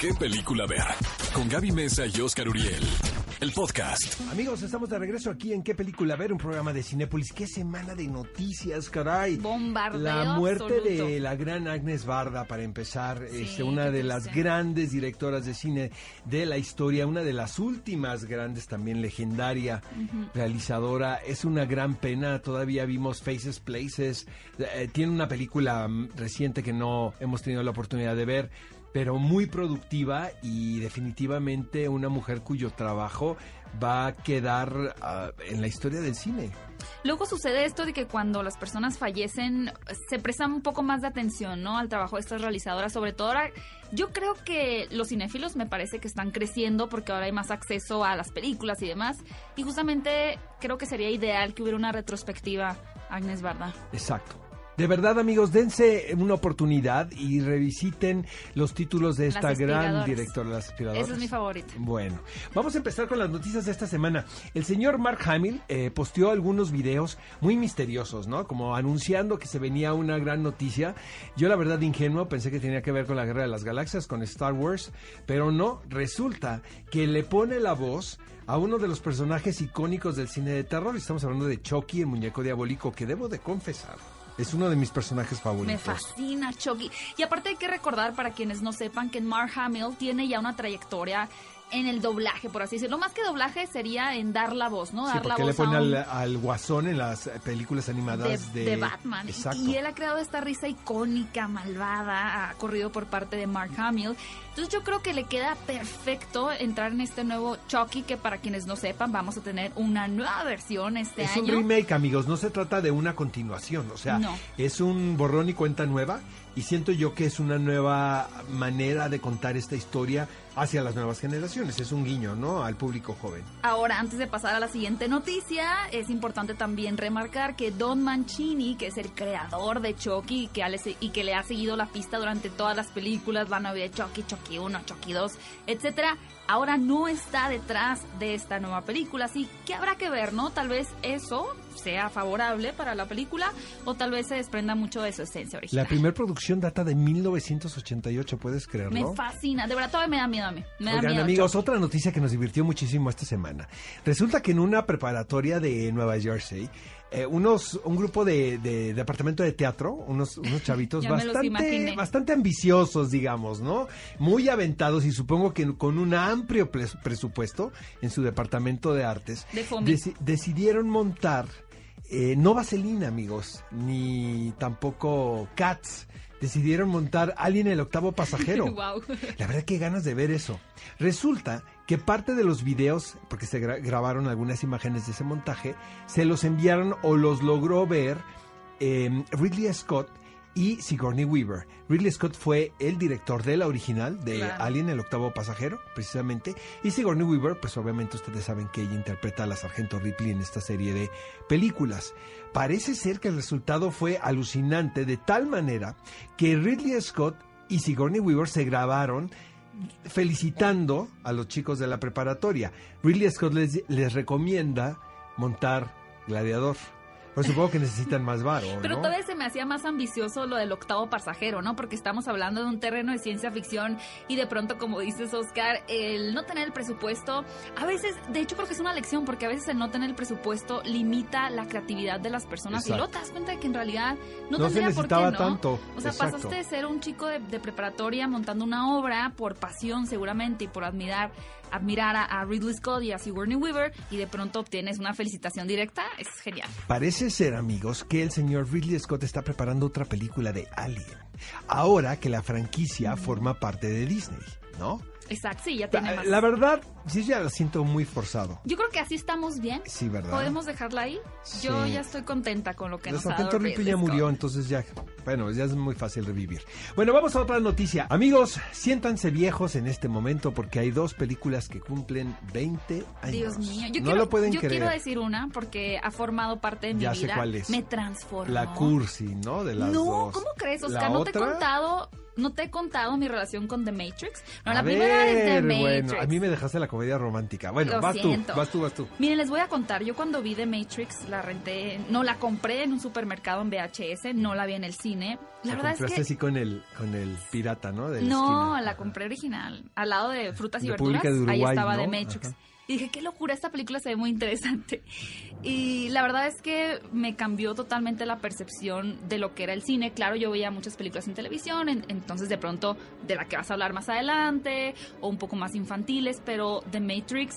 qué película ver. Con Gaby Mesa y Oscar Uriel. El podcast. Amigos, estamos de regreso aquí en ¿Qué película ver? Un programa de Cinépolis. ¡Qué semana de noticias, caray! Bombardeo La muerte absoluto. de la gran Agnes Barda, para empezar. Sí, este, una de las grandes directoras de cine de la historia. Una de las últimas grandes, también legendaria realizadora. Es una gran pena. Todavía vimos Faces Places. Eh, tiene una película mm, reciente que no hemos tenido la oportunidad de ver pero muy productiva y definitivamente una mujer cuyo trabajo va a quedar ah, en la historia del cine. Luego sucede esto de que cuando las personas fallecen se presta un poco más de atención, ¿no? Al trabajo de estas realizadoras, sobre todo ahora. Yo creo que los cinéfilos me parece que están creciendo porque ahora hay más acceso a las películas y demás. Y justamente creo que sería ideal que hubiera una retrospectiva Agnes Barda. Exacto. De verdad, amigos, dense una oportunidad y revisiten los títulos de esta gran directora, las aspiradoras. Esa es mi favorita. Bueno, vamos a empezar con las noticias de esta semana. El señor Mark Hamill eh, posteó algunos videos muy misteriosos, ¿no? Como anunciando que se venía una gran noticia. Yo, la verdad, ingenuo, pensé que tenía que ver con la Guerra de las Galaxias, con Star Wars, pero no. Resulta que le pone la voz a uno de los personajes icónicos del cine de terror. Estamos hablando de Chucky, el muñeco diabólico, que debo de confesar. Es uno de mis personajes favoritos. Me fascina Chucky. Y aparte hay que recordar para quienes no sepan que Mark Hamill tiene ya una trayectoria en el doblaje, por así decirlo. Más que doblaje sería en dar la voz, ¿no? Sí, Dar la le voz pone a un- al, al guasón en las películas animadas de, de, de Batman. Exacto. Y él ha creado esta risa icónica, malvada, ha corrido por parte de Mark Hamill. Entonces yo creo que le queda perfecto entrar en este nuevo Chucky, que para quienes no sepan, vamos a tener una nueva versión este es año. un remake, amigos, no se trata de una continuación, o sea, No. es un borrón y cuenta nueva y siento yo que es una nueva manera de contar esta historia hacia las nuevas generaciones, es un guiño, ¿no? Al público joven. Ahora, antes de pasar a la siguiente noticia, es importante también remarcar que Don Mancini, que es el creador de Chucky que, y que le ha seguido la pista durante todas las películas, la novia de Chucky, Chucky 1, Chucky 2, etcétera, ahora no está detrás de esta nueva película. Así que habrá que ver, ¿no? Tal vez eso sea favorable para la película o tal vez se desprenda mucho de su esencia original. La primera producción data de 1988, ¿puedes creerlo? Me fascina, de verdad todavía me da miedo a mí. Me da Oigan, miedo amigos, otra noticia que nos divirtió muchísimo esta semana. Resulta que en una preparatoria de Nueva Jersey, eh, unos, un grupo de, de departamento de teatro, unos, unos chavitos bastante, bastante ambiciosos, digamos, ¿no? Muy aventados y supongo que con un amplio pres- presupuesto en su departamento de artes, De FOMI. deci- decidieron montar eh, no Vaselina, amigos, ni tampoco Cats. Decidieron montar Alien el octavo pasajero. La verdad que ganas de ver eso. Resulta que parte de los videos, porque se gra- grabaron algunas imágenes de ese montaje, se los enviaron o los logró ver eh, Ridley Scott y Sigourney Weaver. Ridley Scott fue el director de la original de Claro. Alien, el octavo pasajero, precisamente. Y Sigourney Weaver, pues obviamente ustedes saben que ella interpreta a la sargento Ripley en esta serie de películas. Parece ser que el resultado fue alucinante de tal manera que Ridley Scott y Sigourney Weaver se grabaron felicitando a los chicos de la preparatoria. Ridley Scott les, les recomienda montar Gladiador. Pues supongo que necesitan más varo, Pero ¿no? todavía se me hacía más ambicioso lo del octavo pasajero, ¿no? Porque estamos hablando de un terreno de ciencia ficción y de pronto, como dices, Oscar, el no tener el presupuesto, a veces, de hecho creo que es una lección, porque a veces el no tener el presupuesto limita la creatividad de las personas y luego te das cuenta de que en realidad no, No se tendría por qué, ¿no? tanto, O sea, exacto. pasaste de ser un chico de, de preparatoria montando una obra por pasión seguramente y por admirar admirar a, Ridley Scott y a Sigourney Weaver y de pronto obtienes una felicitación directa, es genial. Parece ser, amigos, que el señor Ridley Scott está preparando otra película de Alien. Ahora que la franquicia forma parte de Disney, ¿no? Exacto, sí, ya tiene más. La verdad, sí ya la siento muy forzado. Yo creo que así estamos bien. Sí, ¿verdad? ¿Podemos dejarla ahí? Yo ya estoy contenta con lo que La nos ha dado ya murió, entonces ya, bueno, ya es muy fácil revivir. Bueno, vamos a otra noticia. Amigos, siéntanse viejos en este momento porque hay dos películas que cumplen 20 años. Dios mío, yo, no quiero, lo pueden yo creer. quiero decir una porque ha formado parte de mi Ya sé vida. cuál es. Me transformó. La cursi, ¿no? De las no, dos. ¿cómo crees, La Oscar? No te he contado no te he contado mi relación con The Matrix. No, a la ver, primera es The Matrix. bueno, a mí me dejaste la comedia romántica. Bueno, Lo vas siento. tú, vas tú, vas tú. Miren, les voy a contar. Yo cuando vi The Matrix, la renté, no la compré en un supermercado en VHS, no la vi en el cine. La, verdad es que así con el, con el pirata, ¿no? De la no, esquina. la compré original, al lado de frutas y verduras. de ahí Uruguay, estaba ¿no? The Matrix. Ajá. Y dije, qué locura, esta película se ve muy interesante. Y la verdad es que me cambió totalmente la percepción de lo que era el cine. Claro, yo veía muchas películas en televisión, en- entonces de pronto de la que vas a hablar más adelante, o un poco más infantiles, pero The Matrix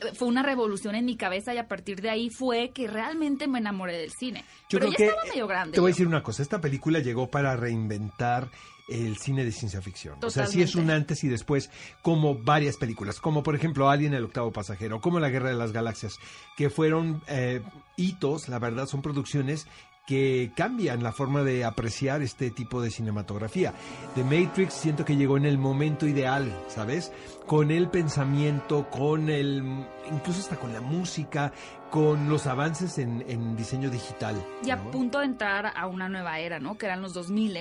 eh, fue una revolución en mi cabeza y a partir de ahí fue que realmente me enamoré del cine. Yo pero creo ya que estaba medio grande. Te voy a decir una cosa, esta película llegó para reinventar el cine de ciencia ficción. O sea, sí es un antes y después, como varias películas, como por ejemplo Alien el octavo pasajero, como La Guerra de las Galaxias, que fueron eh, hitos, la verdad, son producciones que cambian la forma de apreciar este tipo de cinematografía. The Matrix siento que llegó en el momento ideal, ¿sabes? Con el pensamiento, con el, incluso hasta con la música, con los avances en, en diseño digital. y a punto de entrar a una nueva era, ¿no? Que eran los 2000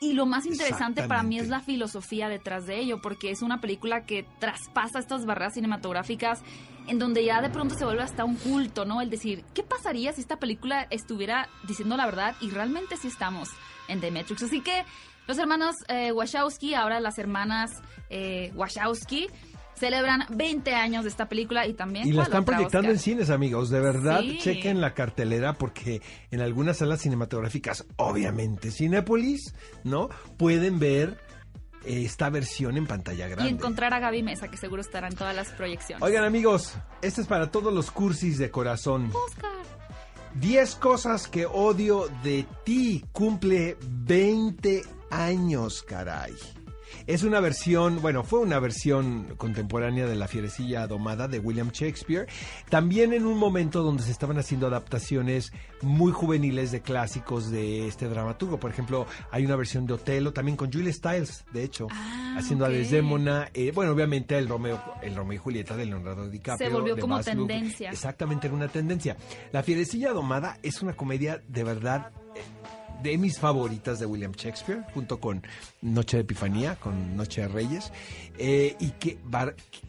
y lo más interesante para mí es la filosofía detrás de ello, porque es una película que traspasa estas barreras cinematográficas en donde ya de pronto se vuelve hasta un culto, ¿no? El decir, ¿qué pasaría si esta película estuviera diciendo la verdad? Y realmente sí estamos en The Matrix. Así que los hermanos eh, Wachowski, ahora las hermanas eh, Wachowski, celebran 20 años de esta película y también... Y la ¿cuál están proyectando en cines, amigos. De verdad, Sí. chequen la cartelera porque en algunas salas cinematográficas, obviamente, Cinépolis, ¿no? Pueden ver eh, esta versión en pantalla grande. Y encontrar a Gaby Mesa, que seguro estará en todas las proyecciones. Oigan, amigos, este es para todos los cursis de corazón. Oscar. 10 cosas que odio de ti. Cumple 20 años, caray. Es una versión, bueno, fue una versión contemporánea de La Fierecilla Domada de William Shakespeare. También en un momento donde se estaban haciendo adaptaciones muy juveniles de clásicos de este dramaturgo. Por ejemplo, hay una versión de Otelo también con Julia Stiles, de hecho, Ah, haciendo a Desdémona. Eh, bueno, obviamente el Romeo, el Romeo y Julieta de Leonardo DiCaprio. Se volvió de como tendencia. Exactamente, era una tendencia. La Fierecilla Domada es una comedia de verdad de mis favoritas de William Shakespeare, junto con Noche de Epifanía, con Noche de Reyes. Eh, y qué,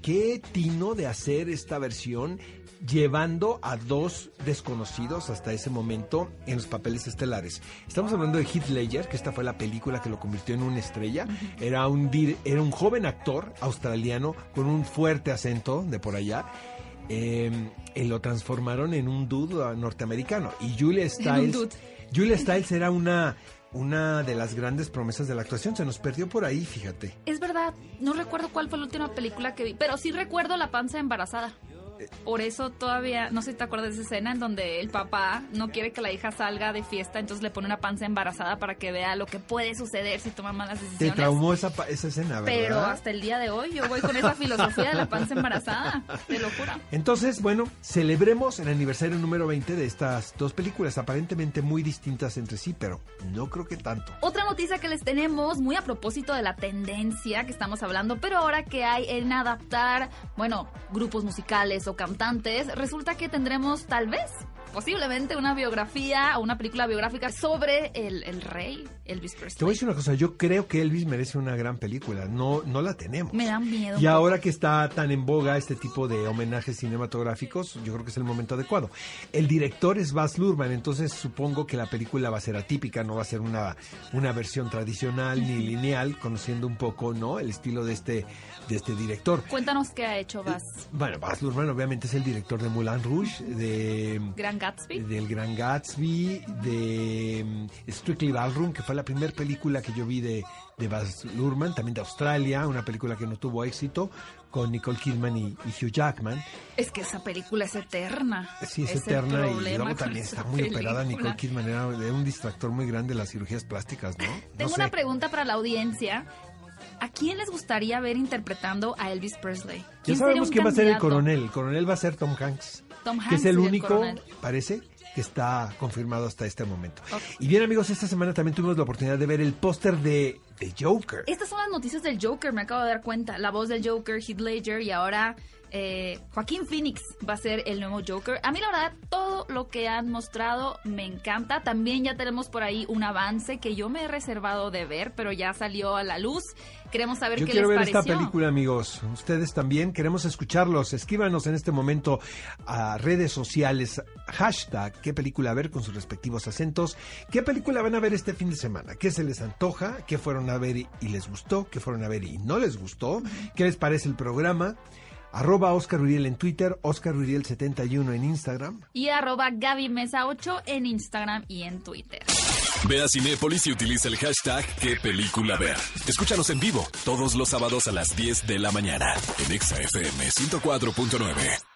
qué tino de hacer esta versión llevando a dos desconocidos hasta ese momento en los papeles estelares. Estamos hablando de Heath Ledger, que esta fue la película que lo convirtió en una estrella. Era un, era un joven actor australiano con un fuerte acento de por allá. Eh, y lo transformaron en un dude norteamericano. Y Julia Stiles. Julia Stiles era una, una de las grandes promesas de la actuación. Se nos perdió por ahí, fíjate. Es verdad, no recuerdo cuál fue la última película que vi, pero sí recuerdo La panza embarazada. Por eso todavía, no sé si te acuerdas de esa escena en donde el papá no quiere que la hija salga de fiesta, entonces le pone una panza embarazada para que vea lo que puede suceder si toma malas Te decisiones. traumó esa, esa escena, ¿verdad? Pero hasta el día de hoy yo voy con esa filosofía de la panza embarazada, te lo juro. Entonces, bueno, celebremos el aniversario número 20 de estas dos películas, aparentemente muy distintas entre sí, pero no creo que tanto. Otra noticia que les tenemos, muy a propósito de la tendencia que estamos hablando, pero ahora que hay en adaptar, bueno, grupos musicales o cantantes, resulta que tendremos tal vez, posiblemente, una biografía o una película biográfica sobre el, el rey Elvis Te voy a Presley. decir una cosa, yo creo que Elvis merece una gran película, no, no la tenemos. Me dan miedo. Y ahora que está tan en boga este tipo de homenajes cinematográficos, yo creo que es el momento adecuado. El director es Baz Luhrmann, entonces supongo que la película va a ser atípica, no va a ser una, una versión tradicional ni lineal, conociendo un poco no el estilo de este, de este director. Cuéntanos qué ha hecho Baz. Bueno, Baz Luhrmann obviamente es el director de Moulin Rouge, de Gran Gatsby. del Gran Gatsby, de mm, Strictly Ballroom, que fue la primera película que yo vi de, de Baz Luhrmann, también de Australia, una película que no tuvo éxito, con Nicole Kidman y, y Hugh Jackman. Es que esa película es eterna. Sí, es, el eterna y luego también está muy operada. película. Nicole Kidman era, un distractor muy grande de las cirugías plásticas, ¿no? Tengo no una sé. pregunta para la audiencia. ¿A quién les gustaría ver interpretando a Elvis Presley? Ya ¿Quién sería sabemos quién va a ser el coronel. El coronel va a ser Tom Hanks. Tom que Hanks es el único, parece, que está confirmado hasta este momento. Y bien amigos, esta semana también tuvimos la oportunidad de ver el póster de de Joker. Estas son las noticias del Joker, me acabo de dar cuenta. La voz del Joker, Heath Ledger, y ahora eh, Joaquín Phoenix va a ser el nuevo Joker. A mí la verdad, todo lo que han mostrado me encanta. También ya tenemos por ahí un avance que yo me he reservado de ver, pero ya salió a la luz. Queremos saber Yo qué quiero les ver pareció. esta película, amigos. Ustedes también queremos escucharlos. Escríbanos en este momento a redes sociales, hashtag, qué película ver con sus respectivos acentos. ¿Qué película van a ver este fin de semana? ¿Qué se les antoja? ¿Qué fueron a ver y, y les gustó? ¿Qué fueron a ver y no les gustó? ¿Qué les parece el programa? Arroba Oscar Uriel en Twitter, Oscar Uriel 71 en Instagram. Y arroba Gaby Mesa 8 en Instagram y en Twitter. Ve a Cinépolis y utiliza el hashtag qué película ver. Escúchanos en vivo todos los sábados a las 10 de la mañana en Exa FM 104.9.